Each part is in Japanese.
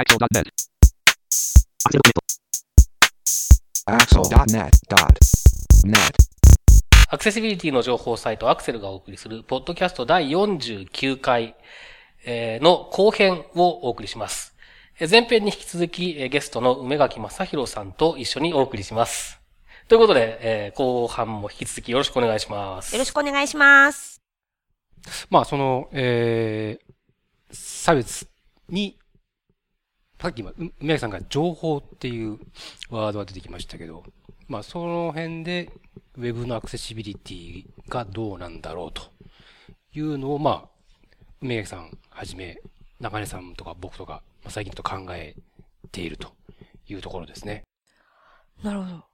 Axel.net. Axel.net.net. アクセシビリティの情報サイトアクセルがお送りする、ポッドキャスト第49回えーの後編をお送りします。えー前編に引き続き、えーゲストの梅垣正宏さんと一緒にお送りします。ということで、えー後半も引き続きよろしくお願いします。よろしくお願いします。まあ、その、えー、差別に、さっき今、う梅木さんが情報っていうワードが出てきましたけど、まあ、その辺で、ウェブのアクセシビリティがどうなんだろうというのを、まあ、梅木さんはじめ、中根さんとか僕とか、まあ、最近と考えているというところですね。なるほど。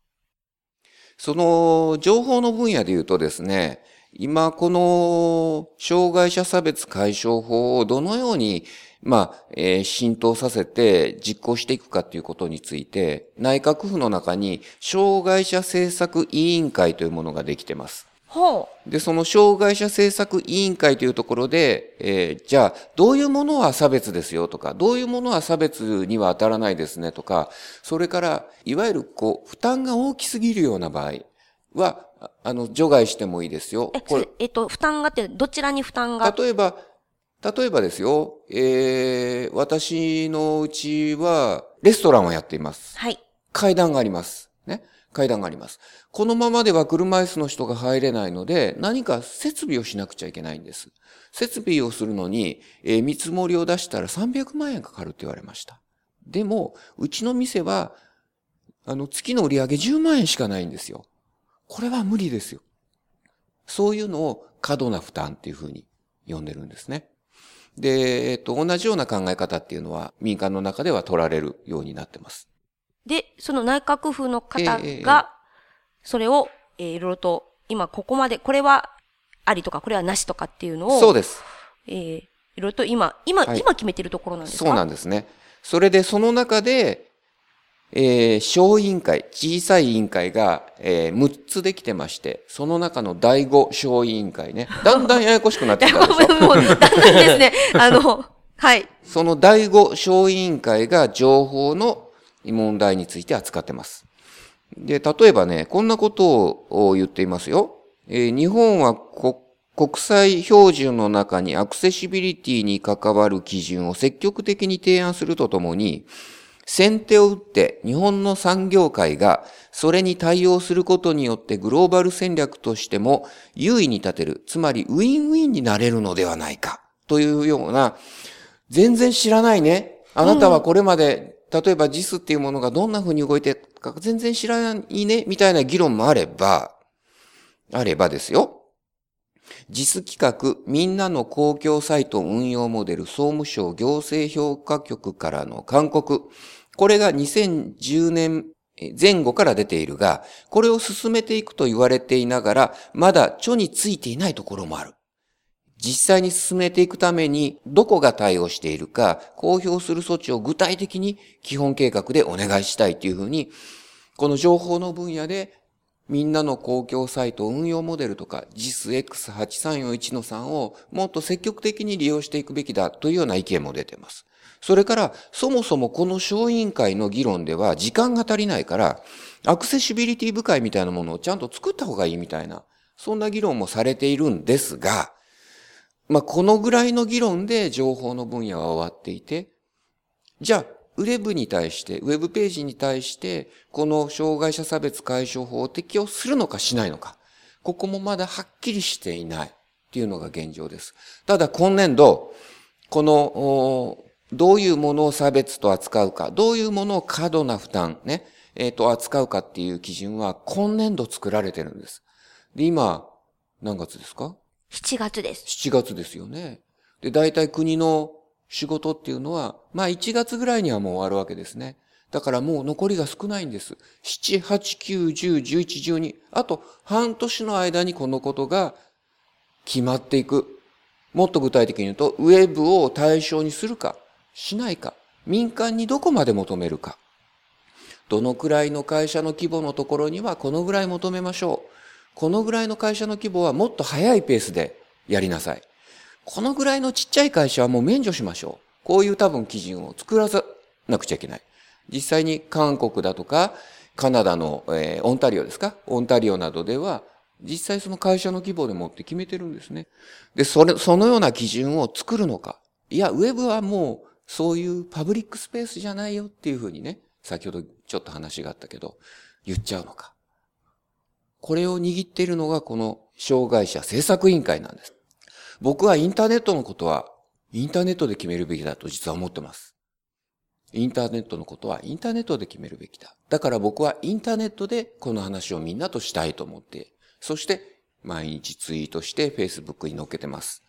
その情報の分野で言うとですね、今この障害者差別解消法をどのように、まあ、えー浸透させて実行していくかということについて、内閣府の中に障害者政策委員会というものができてます。ほで、その障害者政策委員会というところで、えーじゃあ、どういうものは差別ですよとか、どういうものは差別には当たらないですねとか、それから、いわゆる、こう、負担が大きすぎるような場合は、ああの、除外してもいいですよう。え、これ、えっと、負担がって、どちらに負担が？例えば、例えばですよ、えー、私のうちは、レストランをやっています。はい。階段があります。ね。階段があります。このままでは車椅子の人が入れないので、何か設備をしなくちゃいけないんです。設備をするのに、えー見積もりを出したら300万円かかるって言われました。でも、うちの店は、あの、月の売り上げ10万円しかないんですよ。これは無理ですよ。そういうのを過度な負担っていうふうに呼んでるんですね。で、えっと、同じような考え方っていうのは民間の中では取られるようになってます。で、その内閣府の方が、それを、えーいろいろと、今ここまで、これはありとか、これはなしとかっていうのを、そうです。えーいろいろと今、今、はい今決めてるところなんですか？そうなんですね。それでその中で、えー小委員会、小さい委員会が、えー6つできてまして、その中の第5小委員会ね。だんだんややこしくなってきたでしょ？もう、だんだんですね。あの、はい。その第5小委員会が情報の問題について扱ってます。で、例えばね、こんなことを言っていますよ。えー日本はこ国際標準の中にアクセシビリティに関わる基準を積極的に提案するとともに、先手を打って日本の産業界がそれに対応することによってグローバル戦略としても優位に立てる、つまりウィンウィンになれるのではないかというような全然知らないね。あなたはこれまで、例えば JIS っていうものがどんな風に動いてるか全然知らないね、みたいな議論もあれば、あればですよ。JIS 企画、みんなの公共サイト運用モデル、総務省行政評価局からの勧告。これが2010年前後から出ているが、これを進めていくと言われていながら、まだ著についていないところもある。実際に進めていくためにどこが対応しているか公表する措置を具体的に基本計画でお願いしたいというふうに、この情報の分野でみんなの公共サイト運用モデルとか JISX8341 の3をもっと積極的に利用していくべきだというような意見も出ています。それから、そもそもこの小委員会の議論では時間が足りないから、アクセシビリティ部会みたいなものをちゃんと作った方がいいみたいな、そんな議論もされているんですが、まあ、このぐらいの議論で情報の分野は終わっていて、じゃあ、ウェブに対して、ウェブページに対して、この障害者差別解消法を適用するのかしないのか。ここもまだはっきりしていないっていうのが現状です。ただ今年度、この、おどういうものを差別と扱うか、どういうものを過度な負担、ね、えっ、と、扱うかっていう基準は今年度作られてるんです。で、今、何月ですか？7月です。7月ですよね。で、大体国の仕事っていうのは、まあ1月ぐらいにはもう終わるわけですね。だからもう残りが少ないんです。7、8、9、10、11、12。あと半年の間にこのことが決まっていく。もっと具体的に言うと、ウェブを対象にするか、しないか、民間にどこまで求めるか。どのくらいの会社の規模のところにはこのぐらい求めましょう。このぐらいの会社の規模はもっと早いペースでやりなさい。このぐらいのちっちゃい会社はもう免除しましょう。こういう多分基準を作らざなくちゃいけない。実際に韓国だとか、カナダの、えー、オンタリオですか？オンタリオなどでは、実際その会社の規模でもって決めてるんですね。で、それ、そのような基準を作るのか。いや、ウェブはもう、そういうパブリックスペースじゃないよっていうふうにね、先ほどちょっと話があったけど、言っちゃうのか。これを握っているのがこの障害者政策委員会なんです。僕はインターネットのことは、インターネットで決めるべきだと実は思ってます。インターネットのことはインターネットで決めるべきだ。だから僕はインターネットでこの話をみんなとしたいと思って、そして毎日ツイートして Facebook に載っけてます。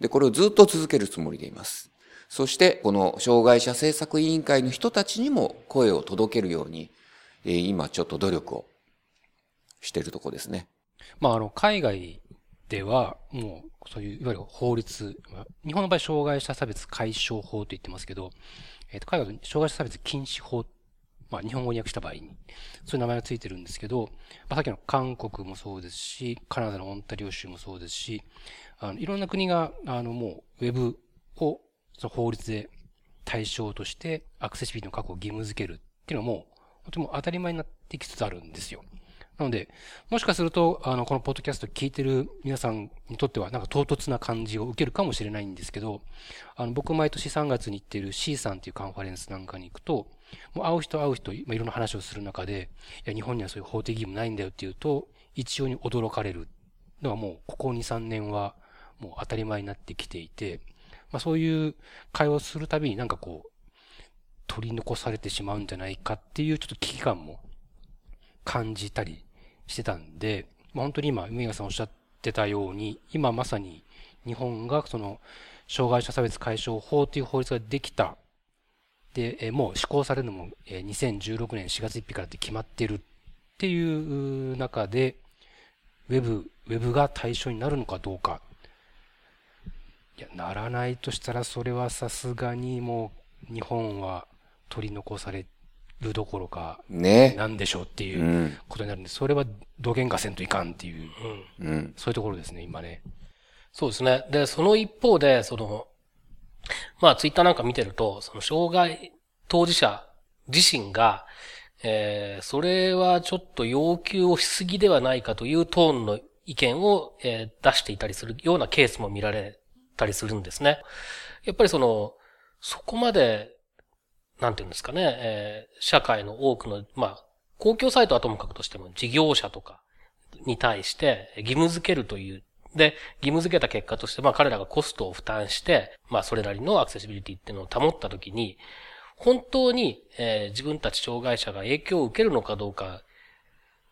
で、これをずっと続けるつもりでいます。そして、この障害者政策委員会の人たちにも声を届けるように、えー、今ちょっと努力をしてるとこですね。まあ、あの、海外では、もう、そういう、いわゆる法律、日本の場合、障害者差別解消法と言ってますけど、えっ、と、海外の障害者差別禁止法、まあ、日本語に訳した場合に、そういう名前がついてるんですけど、まあ、さっきの韓国もそうですし、カナダのオンタリオ州もそうですし、あの、いろんな国が、あの、もう、ウェブを、その法律で対象として、アクセシビリティの確保を義務付けるっていうのはもう、とても当たり前になってきつつあるんですよ。なので、もしかすると、あの、このポッドキャスト聞いてる皆さんにとっては、なんか唐突な感じを受けるかもしれないんですけど、あの、僕毎年3月に行ってる C さんっていうカンファレンスなんかに行くと、もう会う人会う人、まあ、いろんな話をする中で、いや、日本にはそういう法的義務ないんだよっていうと、一様に驚かれるのはもう、ここ2、3年は、もう当たり前になってきていて、まあそういう会話をするたびになんかこう、取り残されてしまうんじゃないかっていうちょっと危機感も感じたりしてたんで、まあ、本当に今、梅川さんおっしゃってたように、今まさに日本がその、障害者差別解消法という法律ができた。で、えもう施行されるのも、え2016年4月1日からって決まってるっていう中で、ウェブ、ウェブが対象になるのかどうか。いや、ならないとしたらそれはさすがにもう日本は取り残されるどころか、ね。なんでしょうっていうことになるんで、それは土幻化せんといかんっていう、うん、そういうところですね、今ね。そうですね。で、その一方で、その、まあ、ツイッターなんか見てると、その、障害当事者自身が、えー、それはちょっと要求をしすぎではないかというトーンの意見を、えー、出していたりするようなケースも見られたりするんですね。やっぱりその、そこまでなんていうんですかね、えー、社会の多くの、まあ、公共サイトはともかくとしても事業者とかに対して義務付けるという、で、義務付けた結果として、まあ彼らがコストを負担して、まあそれなりのアクセシビリティっていうのを保ったときに、本当に、えー、自分たち障害者が影響を受けるのかどうか、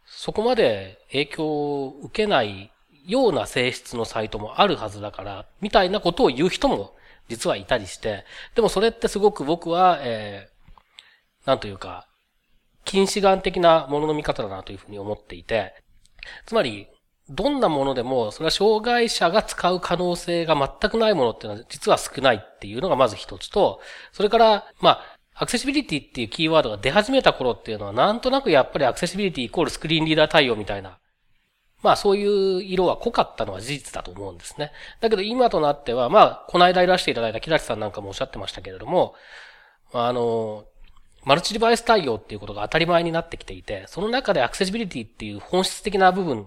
そこまで影響を受けないような性質のサイトもあるはずだから、みたいなことを言う人も実はいたりして、でもそれってすごく僕は、えー、なんというか、近視眼的なものの見方だなというふうに思っていて、つまり、どんなものでも、それは障害者が使う可能性が全くないものっていうのは実は少ないっていうのがまず一つと、それから、まあ、アクセシビリティっていうキーワードが出始めた頃っていうのは、なんとなくやっぱりアクセシビリティイコールスクリーンリーダー対応みたいなまあそういう色は濃かったのは事実だと思うんですね。だけど今となっては、まあ、この間いらしていただいた木立さんなんかもおっしゃってましたけれども、あの、マルチデバイス対応っていうことが当たり前になってきていて、その中でアクセシビリティっていう本質的な部分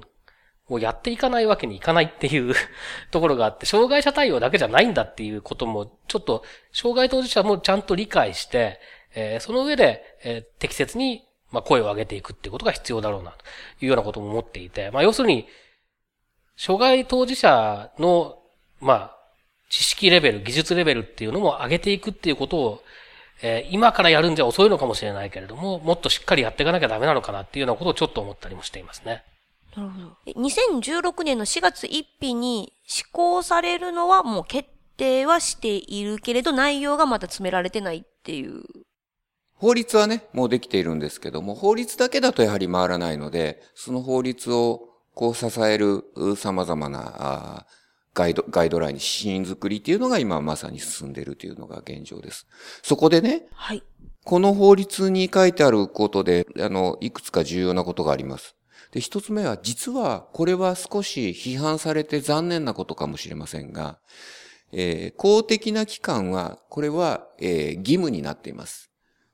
をやっていかないわけにいかないっていう ところがあって、障害者対応だけじゃないんだっていうことも、ちょっと、障害当事者もちゃんと理解して、えー、その上で、えー、適切にまあ、声を上げていくっていうことが必要だろうな、というようなことも思っていて、まあ、要するに、障害当事者の、まあ、知識レベル、技術レベルっていうのも上げていくっていうことを、えー、今からやるんじゃ遅いのかもしれないけれども、もっとしっかりやっていかなきゃダメなのかなっていうようなことをちょっと思ったりもしていますね。なるほど。2016年の4月1日に施行されるのはもう決定はしているけれど、内容がまだ詰められてないっていう法律はね、もうできているんですけども、法律だけだとやはり回らないので、その法律をこう支える様々なガイド、ガイドライン、指針作りっていうのが今まさに進んでいるというのが現状です。そこでね、はい。この法律に書いてあることで、あの、いくつか重要なことがあります。で、一つ目は、実は、これは少し批判されて残念なことかもしれませんが、えー、公的な機関は、これは、えー、義務になっています。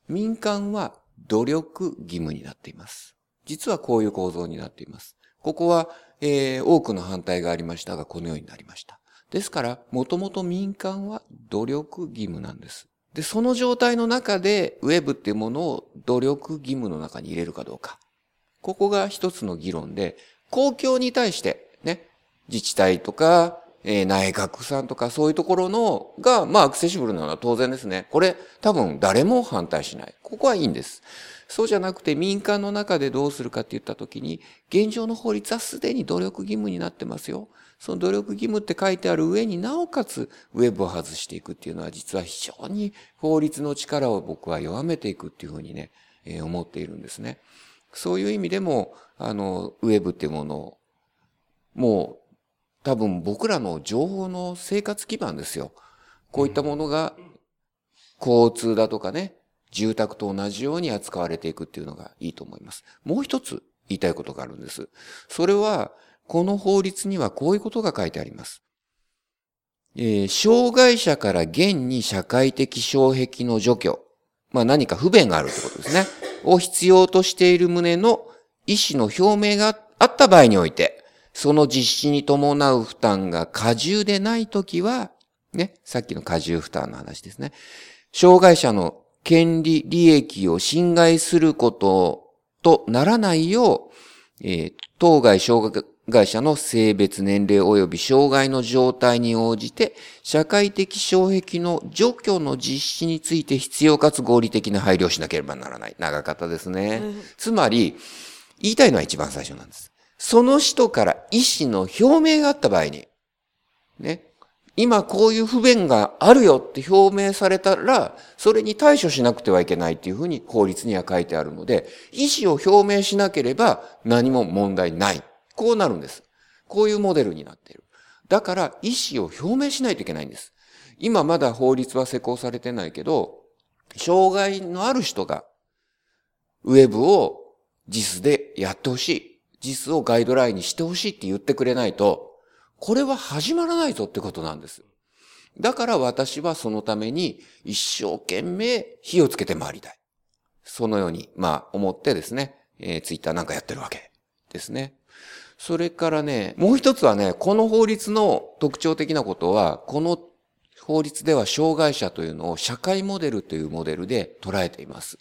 民間は努力義務になっています。実はこういう構造になっています。ここは、えー多くの反対がありましたが、このようになりました。ですから、もともと民間は努力義務なんです。で、その状態の中で、ウェブっていうものを努力義務の中に入れるかどうか。ここが一つの議論で、公共に対して、ね、自治体とか、えー内閣さんとかそういうところのが、まあアクセシブルなのは当然ですね。これ多分誰も反対しない。ここはいいんです。そうじゃなくて民間の中でどうするかって言ったときに、現状の法律はすでに努力義務になってますよ。その努力義務って書いてある上になおかつウェブを外していくっていうのは実は非常に法律の力を僕は弱めていくっていうふうにね、えー思っているんですね。そういう意味でも、あの、ウェブっていうものを、もう多分僕らの情報の生活基盤ですよ。こういったものが交通だとかね、住宅と同じように扱われていくっていうのがいいと思います。もう一つ言いたいことがあるんです。それは、この法律にはこういうことが書いてあります。えー障害者から現に社会的障壁の除去。まあ何か不便があるってことですね。を必要としている旨の意思の表明があった場合において、その実施に伴う負担が過重でないときは、ね、さっきの過重負担の話ですね。障害者の権利利益を侵害することとならないよう、えー当該障害者の性別、年齢及び障害の状態に応じて、社会的障壁の除去の実施について必要かつ合理的な配慮をしなければならない。長かったですね。つまり、言いたいのは一番最初なんです。その人から意思の表明があった場合に、ね、今こういう不便があるよって表明されたら、それに対処しなくてはいけないっていうふうに法律には書いてあるので、意思を表明しなければ何も問題ない。こうなるんです。こういうモデルになっている。だから意思を表明しないといけないんです。今まだ法律は施行されてないけど、障害のある人がウェブを JIS でやってほしい。JIS をガイドラインにしてほしいって言ってくれないと、これは始まらないぞってことなんです。だから私はそのために一生懸命火をつけて回りたい。そのように、まあ思ってですね、えー、ツイッターなんかやってるわけですね。それからね、もう一つはね、この法律の特徴的なことは、この法律では障害者というのを社会モデルというモデルで捉えています。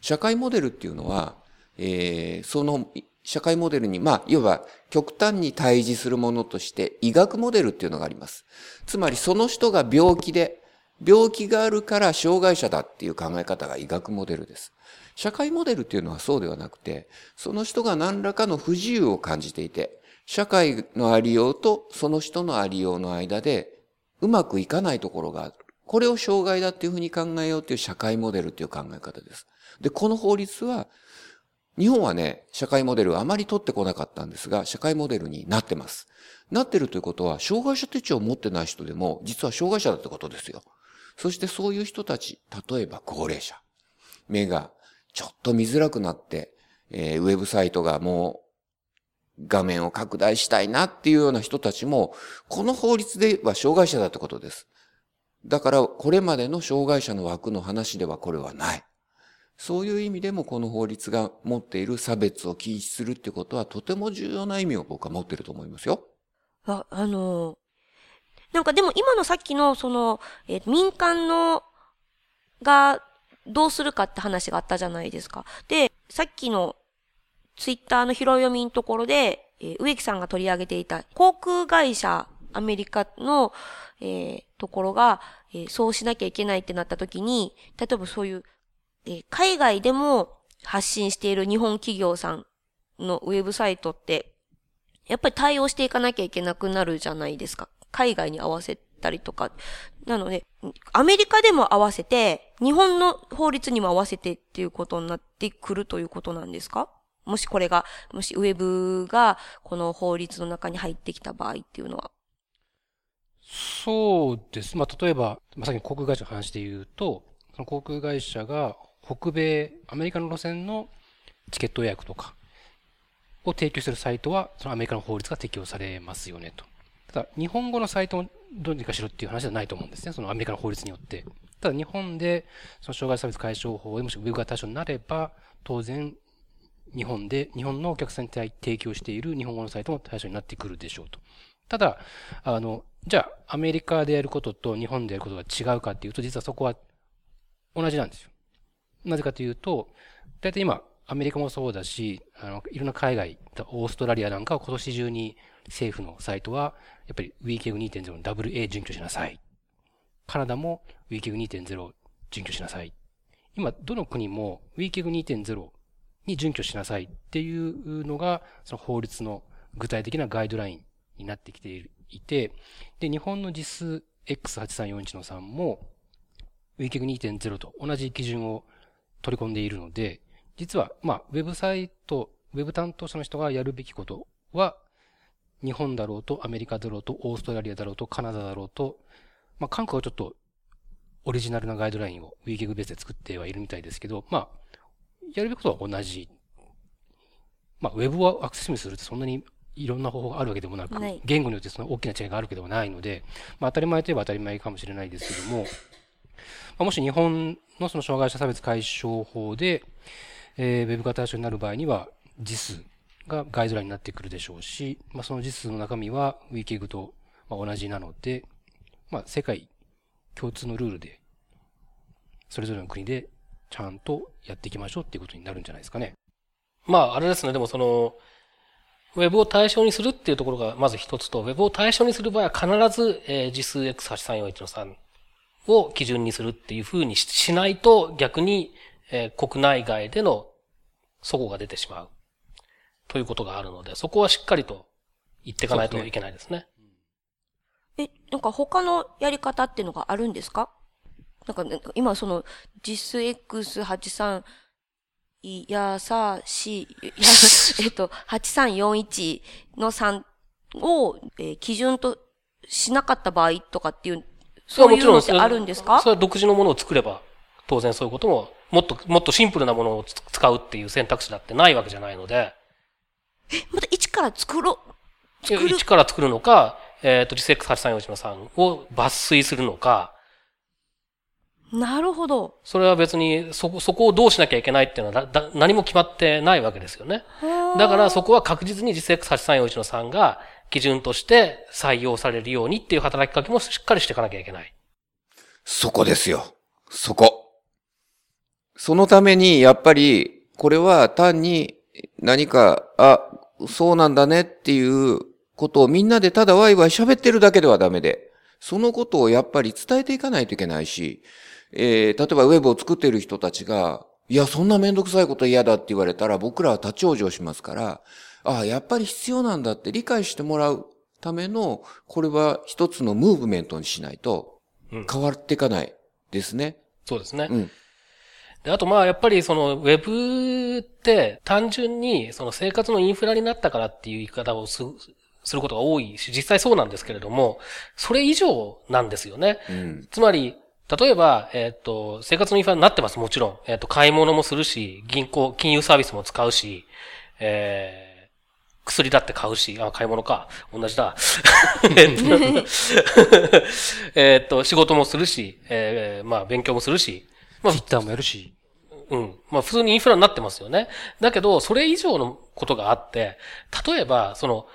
社会モデルっていうのは、えーその社会モデルに、まあ、いわば極端に対峙するものとして医学モデルっていうのがあります。つまりその人が病気で、病気があるから障害者だっていう考え方が医学モデルです。社会モデルっていうのはそうではなくて、その人が何らかの不自由を感じていて、社会のありようとその人のありようの間でうまくいかないところがある。これを障害だっていうふうに考えようっていう社会モデルっていう考え方です。で、この法律は、日本はね、社会モデルあまり取ってこなかったんですが、社会モデルになってます。なってるということは、障害者手帳を持ってない人でも、実は障害者だってことですよ。そしてそういう人たち、例えば高齢者。目がちょっと見づらくなって、えーウェブサイトがもう画面を拡大したいなっていうような人たちも、この法律では障害者だってことです。だから、これまでの障害者の枠の話ではこれはない。そういう意味でもこの法律が持っている差別を禁止するってことはとても重要な意味を僕は持ってると思いますよ。あ、あのなんかでも今のさっきのその、え民間のがどうするかって話があったじゃないですか。で、さっきのツイッターの拾い読みのところで、えー植木さんが取り上げていた航空会社アメリカの、えーところが、えーそうしなきゃいけないってなった時に、例えばそういう、え海外でも発信している日本企業さんのウェブサイトって、やっぱり対応していかなきゃいけなくなるじゃないですか。海外に合わせたりとか。なので、アメリカでも合わせて、日本の法律にも合わせてっていうことになってくるということなんですか？もしこれが、もしウェブがこの法律の中に入ってきた場合っていうのは。そうです。まあ、例えば、ま、さっきの航空会社の話で言うと、その航空会社が北米、アメリカの路線のチケット予約とかを提供しているサイトは、そのアメリカの法律が適用されますよねと。ただ、日本語のサイトをどうにかしろっていう話ではないと思うんですね。そのアメリカの法律によって。ただ日本で、その障害差別解消法でもしウェブが対象になれば、当然、日本で、日本のお客さんに提供している日本語のサイトも対象になってくるでしょうと。ただ、あの、じゃあ、アメリカでやることと日本でやることが違うかっていうと、実はそこは同じなんですよ。なぜかというと、大体今、アメリカもそうだし、あの、いろんな海外、オーストラリアなんかは今年中に政府のサイトは、やっぱり WeKeg2.0 の WA 準拠しなさい。カナダも WeKeg2.0 準拠しなさい。今、どの国も WeKeg2.0 に準拠しなさいっていうのが、その法律の具体的なガイドラインになってきていて、で、日本の実数 X8341 の3も、WeKeg2.0 と同じ基準を取り込んでいるので、実は、まあ、ウェブサイト、ウェブ担当者の人がやるべきことは、日本だろうと、アメリカだろうと、オーストラリアだろうと、カナダだろうと、まあ、韓国はちょっと、オリジナルなガイドラインを WeGig ベースで作ってはいるみたいですけど、まあ、やるべきことは同じ。まあ、ウェブをアクセスにするってそんなにいろんな方法があるわけでもなく、言語によってその大きな違いがあるわけではないので、まあ、当たり前といえば当たり前かもしれないですけども、まあ、もし日本のその障害者差別解消法で、えー、ウェブが対象になる場合には、実数がガイドラインになってくるでしょうし、まあ、その実数の中身は WeKig と同じなので、まあ、世界共通のルールで、それぞれの国でちゃんとやっていきましょうっていうことになるんじゃないですかね。まあ、あれですね、でもその、ウェブを対象にするっていうところがまず一つと、ウェブを対象にする場合は必ず、えー、実数 X8341 の3を基準にするっていうふうにしないと逆に、えー、国内外での齟齬が出てしまう。ということがあるので、そこはしっかりと言っていかないといけないですね。え、なんか他のやり方っていうのがあるんですか？なんか、今その、実数 X83、いやさ、し、えっと、8341の3を、えー、基準としなかった場合とかっていう、そういうのってあるんですか？それは独自のものを作れば、当然そういうことも、もっと、もっとシンプルなものを使うっていう選択肢だってないわけじゃないので。え、また一から作ろう？作る？一から作るのか、えっ、ー、と、リセックス8341の3を抜粋するのか。なるほど。それは別に、そこ、そこをどうしなきゃいけないっていうのはだ何も決まってないわけですよね。だからそこは確実にリセックス8341の3が基準として採用されるようにっていう働きかけもしっかりしていかなきゃいけない。そこですよ。そこ。そのために、やっぱり、これは単に何か、あ、そうなんだねっていうことをみんなでただワイワイ喋ってるだけではダメで、そのことをやっぱり伝えていかないといけないし、えー、例えばウェブを作っている人たちが、いや、そんなめんどくさいこと嫌だって言われたら僕らは立ち往生しますから、ああ、やっぱり必要なんだって理解してもらうための、これは一つのムーブメントにしないと、変わっていかないですね。うん、そうですね。うん。で、あとまあやっぱりそのウェブって単純にその生活のインフラになったからっていう言い方をすすることが多いし、実際そうなんですけれども、それ以上なんですよね。うん、つまり、例えば、えっ、ー、と、生活のインフラになってます、もちろん。えっ、ー、と、買い物もするし、銀行、金融サービスも使うし、えー、薬だって買うし、あ、買い物か。同じだ。えっと、仕事もするし、えー、まあ、勉強もするし。まあ、ツイッターもやるし。うん。まあ普通にインフラになってますよね。だけど、それ以上のことがあって、例えば、その、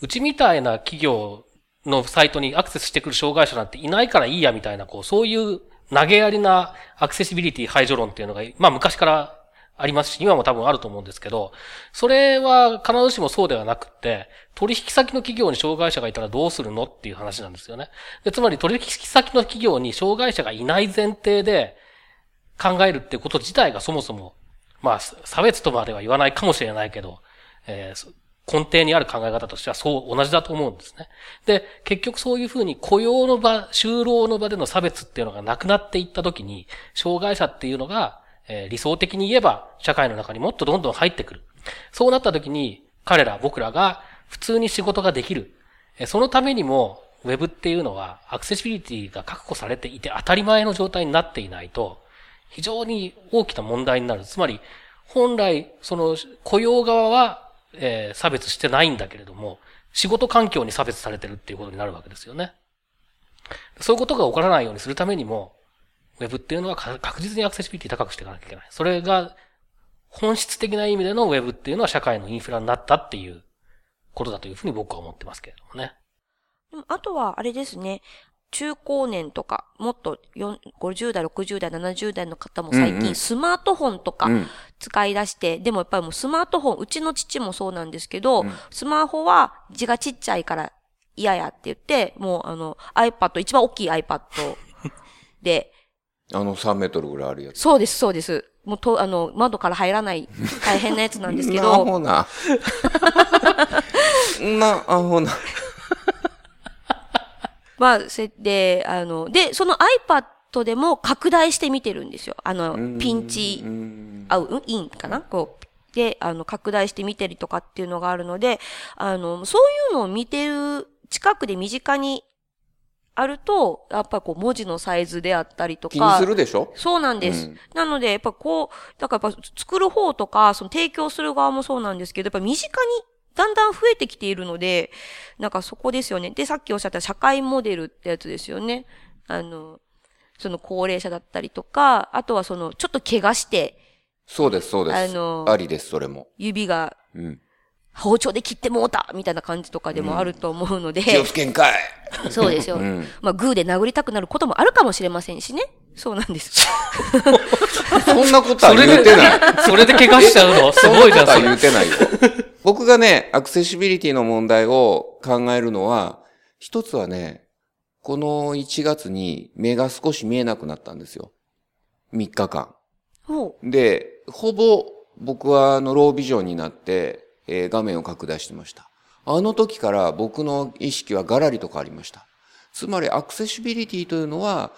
うちみたいな企業のサイトにアクセスしてくる障害者なんていないからいいやみたいな、こう、そういう投げやりなアクセシビリティ排除論っていうのが、まあ昔からありますし、今も多分あると思うんですけど、それは必ずしもそうではなくって、取引先の企業に障害者がいたらどうするのっていう話なんですよね。でつまり取引先の企業に障害者がいない前提で、考えるってこと自体がそもそも、まあ、差別とまでは言わないかもしれないけど、えー、根底にある考え方としてはそう同じだと思うんですね。で、結局そういうふうに雇用の場、就労の場での差別っていうのがなくなっていったときに、障害者っていうのが、え、理想的に言えば社会の中にもっとどんどん入ってくる。そうなったときに、彼ら、僕らが普通に仕事ができる。えそのためにも、ウェブっていうのはアクセシビリティが確保されていて当たり前の状態になっていないと、非常に大きな問題になる。つまり、本来、その雇用側は、え、差別してないんだけれども、仕事環境に差別されてるっていうことになるわけですよね。そういうことが起こらないようにするためにも、ウェブっていうのはか確実にアクセシビリティ高くしていかなきゃいけない。それが、本質的な意味でのウェブっていうのは社会のインフラになったっていうことだというふうに僕は思ってますけれどもね。でもあとは、あれですね。中高年とか、もっと4 50代、60代、70代の方も最うんうん近スマートフォンとかうん使い出して、でもやっぱりもうスマートフォン、うちの父もそうなんですけど、うんスマホは字がちっちゃいから嫌やって言って、もうあの iPad、一番大きい iPad で、あの3メートルぐらいあるやつ。そうです、そうです。もうと、あの、窓から入らない大変なやつなんですけなど、ほな。な、あほな。まあ、せで、あの、で、その iPad でも拡大して見てるんですよ。あの、ピンチう、んアウ、うんインかな？こう。で、あの、拡大して見てるとかっていうのがあるので、あの、そういうのを見てる、近くで身近にあると、やっぱりこう、文字のサイズであったりとか。気にするでしょ？そうなんです。うんなので、やっぱこう、だからやっぱ作る方とか、その提供する側もそうなんですけど、やっぱ身近にだんだん増えてきているので、なんかそこですよね。で、さっきおっしゃった社会モデルってやつですよね。あの、その高齢者だったりとか、あとはその、ちょっと怪我して、そうです、そうです。あのありです、それも。指がうん。包丁で切ってもうたみたいな感じとかでもあると思うので、気をつけんかい。そうですよ。うんまあ、グーで殴りたくなることもあるかもしれませんしね。そうなんです。そんなことはそれで言うてない。、それで怪我しちゃうの？すごいじゃん、そんなことは言。うてないよ。僕がね、アクセシビリティの問題を考えるのは、一つはね、この1月に目が少し見えなくなったんですよ。3日間。で、ほぼ僕はあのロービジョンになって、えー画面を拡大してました。あの時から僕の意識はガラリと変わりました。つまりアクセシビリティというのは、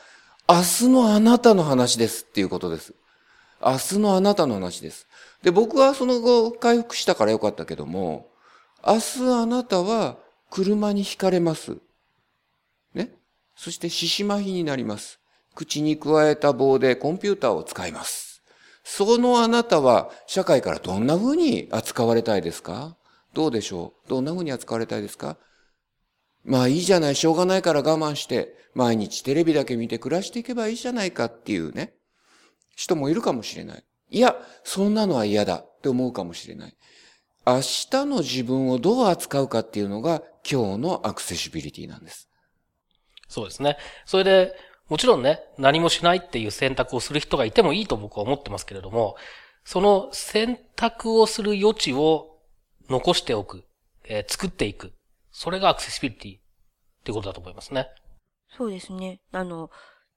明日のあなたの話ですっていうことです。明日のあなたの話です。で、僕はその後回復したからよかったけども、明日あなたは車にひかれます。ね？そして獅子麻痺になります。口に加えた棒でコンピューターを使います。そのあなたは社会からどんな風に扱われたいですか？どうでしょう？どんな風に扱われたいですか？まあいいじゃない、しょうがないから我慢して、毎日テレビだけ見て暮らしていけばいいじゃないかっていうね、人もいるかもしれない。いや、そんなのは嫌だって思うかもしれない。明日の自分をどう扱うかっていうのが今日のアクセシビリティなんです。そうですね。それで、もちろんね、何もしないっていう選択をする人がいてもいいと僕は思ってますけれども、その選択をする余地を残しておく、えー作っていく。それがアクセシビリティっていうことだと思いますね。そうですね。あの、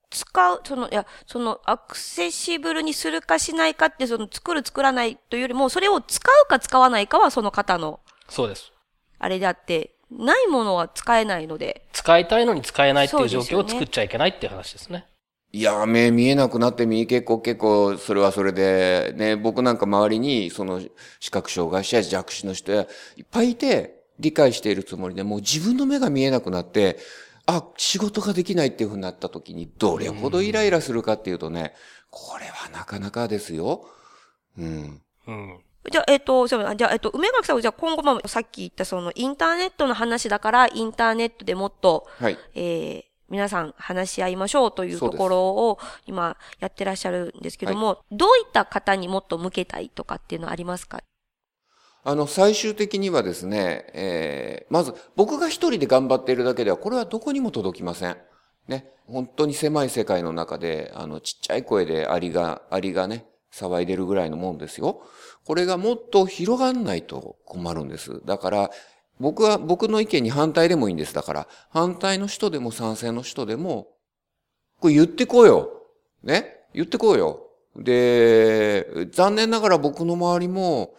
使う、その、いや、その、アクセシブルにするかしないかって、その、作る作らないというよりも、それを使うか使わないかはその方の、そうです。あれであって、ないものは使えないので、使いたいのに使えないっていう状況を作っちゃいけないっていう話ですね。いや、目見えなくなってみ、結構結構、それはそれで、ね、僕なんか周りに、その、視覚障害者や弱視の人や、いっぱいいて、理解しているつもりで、もう自分の目が見えなくなって、あ、仕事ができないっていうふうになった時に、どれほどイライラするかっていうとね、これはなかなかですよ。うん。うん。じゃあ、えっ、と、じゃあ、じゃあえっ、と、梅垣さんは、じゃあ今後もさっき言ったそのインターネットの話だから、インターネットでもっと、はい。えー皆さん話し合いましょうというところを今やってらっしゃるんですけども、どういった方にもっと向けたいとかっていうのはありますか？あの、最終的にはですね、えーまず、僕が一人で頑張っているだけでは、これはどこにも届きません。ね。本当に狭い世界の中で、あの、ちっちゃい声でアリが、アリがね、騒いでるぐらいのもんですよ。これがもっと広がんないと困るんです。だから、僕は、僕の意見に反対でもいいんです。だから、反対の人でも賛成の人でも、これ言ってこうよ。ね？言ってこうよ。で、残念ながら僕の周りも、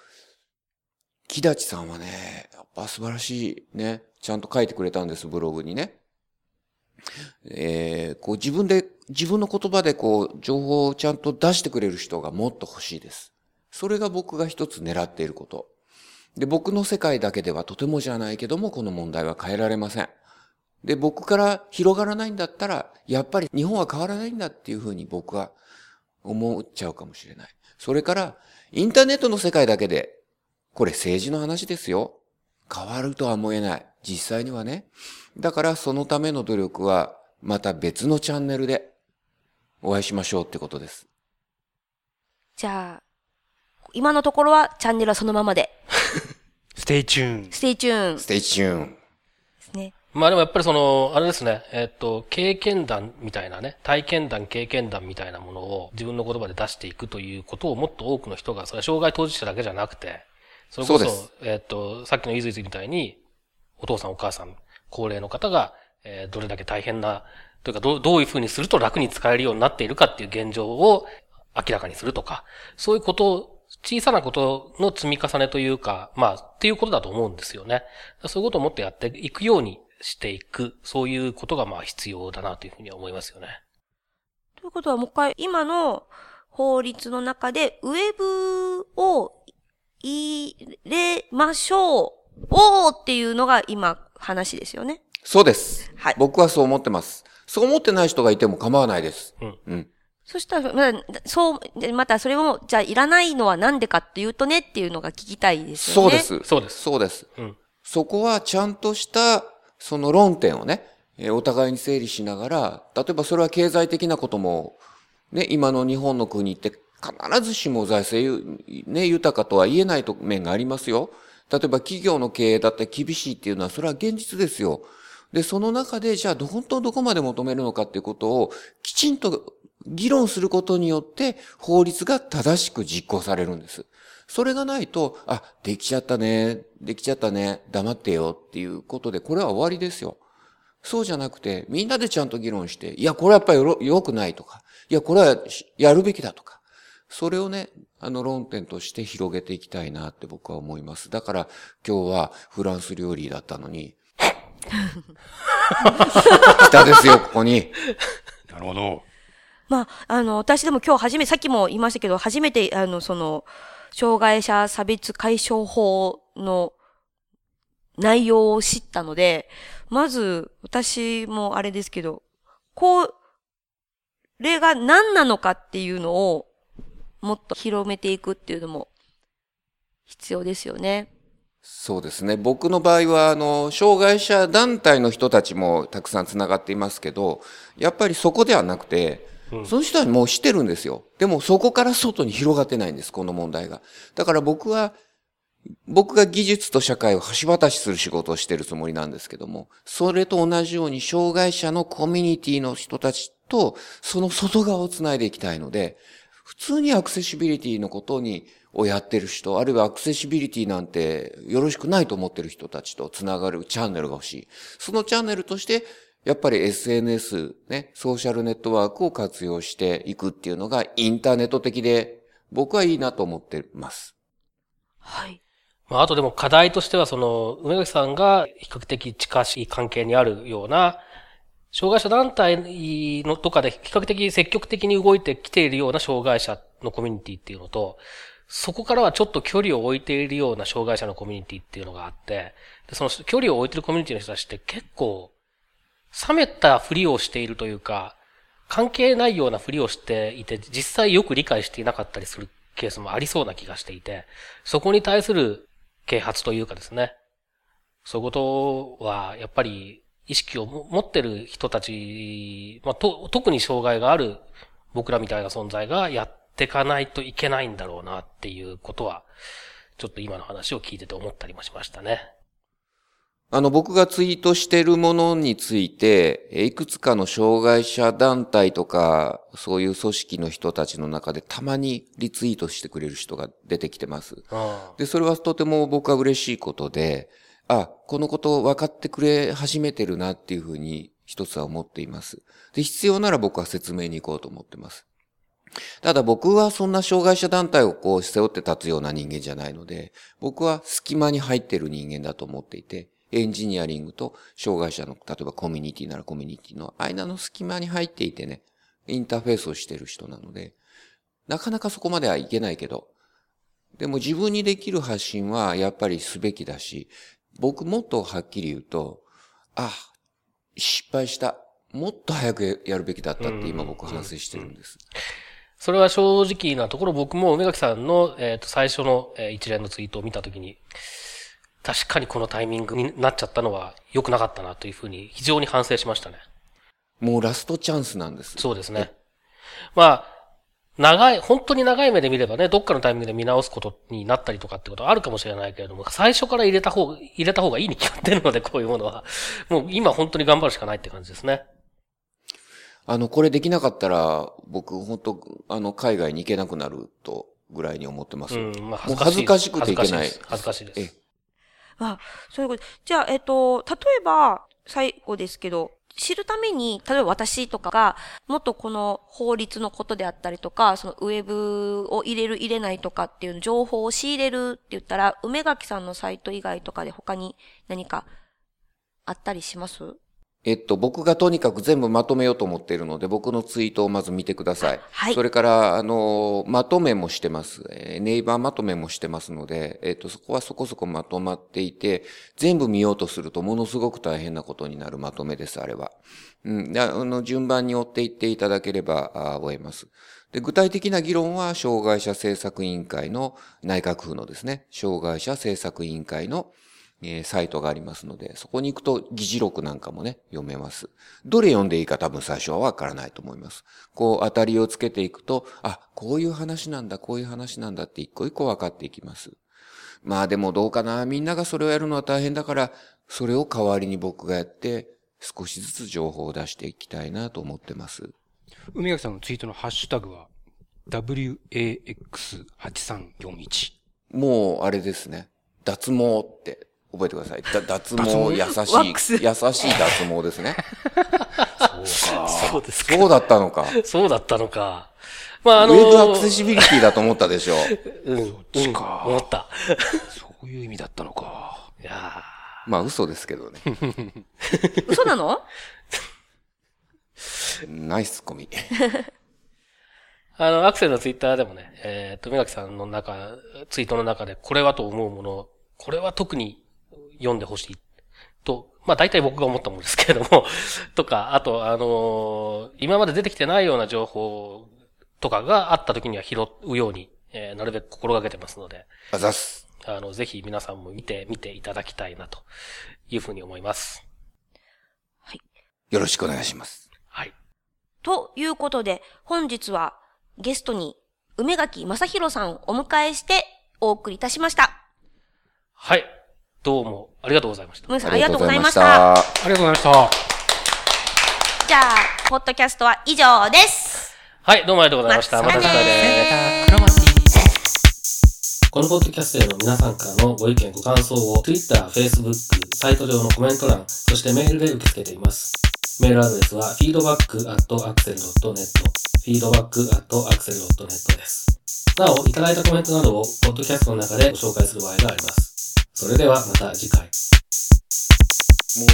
木立さんはね、やっぱ素晴らしいね。ちゃんと書いてくれたんです、ブログにね。えー、こう自分で、自分の言葉でこう、情報をちゃんと出してくれる人がもっと欲しいです。それが僕が一つ狙っていること。で、僕の世界だけではとてもじゃないけども、この問題は変えられません。で、僕から広がらないんだったら、やっぱり日本は変わらないんだっていうふうに僕は思っちゃうかもしれない。それから、インターネットの世界だけで、これ政治の話ですよ。変わるとは思えない。実際にはね。だからそのための努力は、また別のチャンネルで、お会いしましょうってことです。じゃあ、今のところはチャンネルはそのままで、 stay tuned。stay tuned でテイチューン。すね。まあでもやっぱりその、あれですね、えっと、経験談みたいなね、体験談、経験談みたいなものを自分の言葉で出していくということをもっと多くの人が、それは障害当事者だけじゃなくて、それこそ、そうですえっと、さっきのゆずいずみたいに、お父さんお母さん、高齢の方が、えーどれだけ大変な、というかどう、どういうふうにすると楽に使えるようになっているかっていう現状を明らかにするとか、そういうことを、小さなことの積み重ねというか、まあ、っていうことだと思うんですよね。そういうことをもっとやっていくようにしていく、そういうことがまあ必要だなというふうには思いますよね。ということはもう一回、今の法律の中で、ウェブを入れましょう。おーっていうのが今話ですよね。そうです。はい僕はそう思ってます。そう思ってない人がいても構わないです。うんうん。そしたら、まあ、そう、でまたそれも、じゃあいらないのはなんでかっていうとねっていうのが聞きたいですよね。そうで。す。そうですそうです。うん。そこはちゃんとした、その論点をね、えーお互いに整理しながら、例えばそれは経済的なことも、ね、今の日本の国って必ずしも財政、ね、豊かとは言えないと面がありますよ。例えば企業の経営だって厳しいっていうのは、それは現実ですよ。で、その中で、じゃあ、本当どこまで求めるのかっていうことを、きちんと議論することによって、法律が正しく実行されるんです。それがないと、あ、できちゃったね、できちゃったね、黙ってよっていうことで、これは終わりですよ。そうじゃなくて、みんなでちゃんと議論して、いや、これはやっぱりよ良くないとか、いや、これはやるべきだとか、それをね、あの論点として広げていきたいなって僕は思います。だから今日はフランス料理だったのに、来たですよ、ここに。なるほど。まあ、あの、私でも今日初め、さっきも言いましたけど、初めて、あの、その、障害者差別解消法の内容を知ったので、まず、私もあれですけど、こう、れが何なのかっていうのを、もっと広めていくっていうのも、必要ですよね。そうですね。僕の場合は、あの、障害者団体の人たちもたくさんつながっていますけど、やっぱりそこではなくて、その人はもう知ってるんですよ。でもそこから外に広がってないんです、この問題が。だから僕は、僕が技術と社会を橋渡しする仕事をしてるつもりなんですけども、それと同じように障害者のコミュニティの人たちと、その外側をつないでいきたいので、普通にアクセシビリティのことに、をやってる人、あるいはアクセシビリティなんてよろしくないと思ってる人たちとつながるチャンネルが欲しい。そのチャンネルとして、やっぱり SNS、ね、ソーシャルネットワークを活用していくっていうのがインターネット的で、僕はいいなと思ってます。はい。まあ、あとでも課題としては、その、梅垣さんが比較的近しい関係にあるような、障害者団体のとかで比較的積極的に動いてきているような障害者のコミュニティっていうのと、そこからはちょっと距離を置いているような障害者のコミュニティっていうのがあって、でその距離を置いているコミュニティの人たちって結構、冷めたふりをしているというか、関係ないようなふりをしていて、実際よく理解していなかったりするケースもありそうな気がしていて、そこに対する啓発というかですね、そういうことは、やっぱり意識を持ってる人たち、まあ、と、特に障害がある僕らみたいな存在がやっていかないといけないんだろうなっていうことは、ちょっと今の話を聞いてて思ったりもしましたね。あの、僕がツイートしているものについて、えいくつかの障害者団体とか、そういう組織の人たちの中でたまにリツイートしてくれる人が出てきてます。うん。で、それはとても僕は嬉しいことで、あ、このことを分かってくれ始めてるなっていうふうに一つは思っています。で、必要なら僕は説明に行こうと思ってます。ただ僕はそんな障害者団体をこう背負って立つような人間じゃないので、僕は隙間に入ってる人間だと思っていて、エンジニアリングと障害者の、例えばコミュニティならコミュニティの間の隙間に入っていてね、インターフェースをしてる人なので、なかなかそこまではいけないけど、でも自分にできる発信はやっぱりすべきだし、僕もっとはっきり言うと、あ、失敗した。もっと早くやるべきだったって今僕反省してるんです。それは正直なところ僕も梅垣さんの、えー、と最初の、えー一連のツイートを見たときに、確かにこのタイミングになっちゃったのは良くなかったなというふうに非常に反省しましたね。もうラストチャンスなんです。そうですね。まあ、長い、本当に長い目で見ればね、どっかのタイミングで見直すことになったりとかってことはあるかもしれないけれども、最初から入れた方、入れた方がいいに決まってるので、こういうものは。もう今本当に頑張るしかないって感じですね。あの、これできなかったら、僕、本当あの、海外に行けなくなると、ぐらいに思ってます。うん、まあ恥ずかしくていけない。恥ずかしいです。ええあ、そういうこと。じゃあ、えっと、例えば、最後ですけど、知るために、例えば私とかが、もっとこの法律のことであったりとか、そのウェブを入れる入れないとかっていう情報を仕入れるって言ったら、梅垣さんのサイト以外とかで他に何かあったりします？えっと、僕がとにかく全部まとめようと思っているので、僕のツイートをまず見てください。はいそれから、あの、まとめもしてます。えーネイバーまとめもしてますので、えっと、そこはそこそこまとまっていて、全部見ようとするとものすごく大変なことになるまとめです、あれは。うん。であの、順番に追っていっていただければ、あ終えます。で、具体的な議論は、障害者政策委員会の内閣府のですね、障害者政策委員会のえーサイトがありますので、そこに行くと議事録なんかもね、読めます。どれ読んでいいか多分最初はわからないと思います。こう、当たりをつけていくと、あ、こういう話なんだ、こういう話なんだって一個一個分かっていきます。まあでもどうかな、みんながそれをやるのは大変だから、それを代わりに僕がやって、少しずつ情報を出していきたいなと思ってます。梅垣さんのツイートのハッシュタグは、WAX8341。もう、あれですね。脱毛って覚えてください。だ 脱毛、優しい、優しい脱毛ですね。そうですか。そうだったのか。そうだったのか。まあ、あウのェブアクセシビリティだと思ったでしょ。うん、うん、思った。そういう意味だったのか。いやまあ嘘ですけどね。嘘なの？ナイスツッコミ。ーあの、アクセルのツイッターでもね、えっ、と、宮垣さんの中、ツイートの中で、これはと思うもの、これは特に読んでほしい。と、まあ大体僕が思ったものですけれども、とか、あと、あのー今まで出てきてないような情報とかがあった時には拾うように、えーなるべく心がけてますので、あざっす。あの、ぜひ皆さんも見て、見ていただきたいな、というふうに思います。よろしくお願いします。はい。ということで、本日はゲストに梅垣正宏さんをお迎えしてお送りいたしました。はい。どうも、ありがとうございました。梅さんありがとうございました。ありがとうございました。じゃあ、ポッドキャストは以上です。はい、どうもありがとうございました。また次回です。このポッドキャストへの皆さんからのご意見、ご感想を Twitter、Facebook、サイト上のコメント欄、そしてメールで受け付けています。メールアドレスは feedback.axel.net feedback.axel.net です。なお、いただいたコメントなどをポッドキャストの中でご紹介する場合があります。それではまた次回。も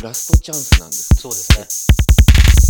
うラストチャンスなんです。そうですね。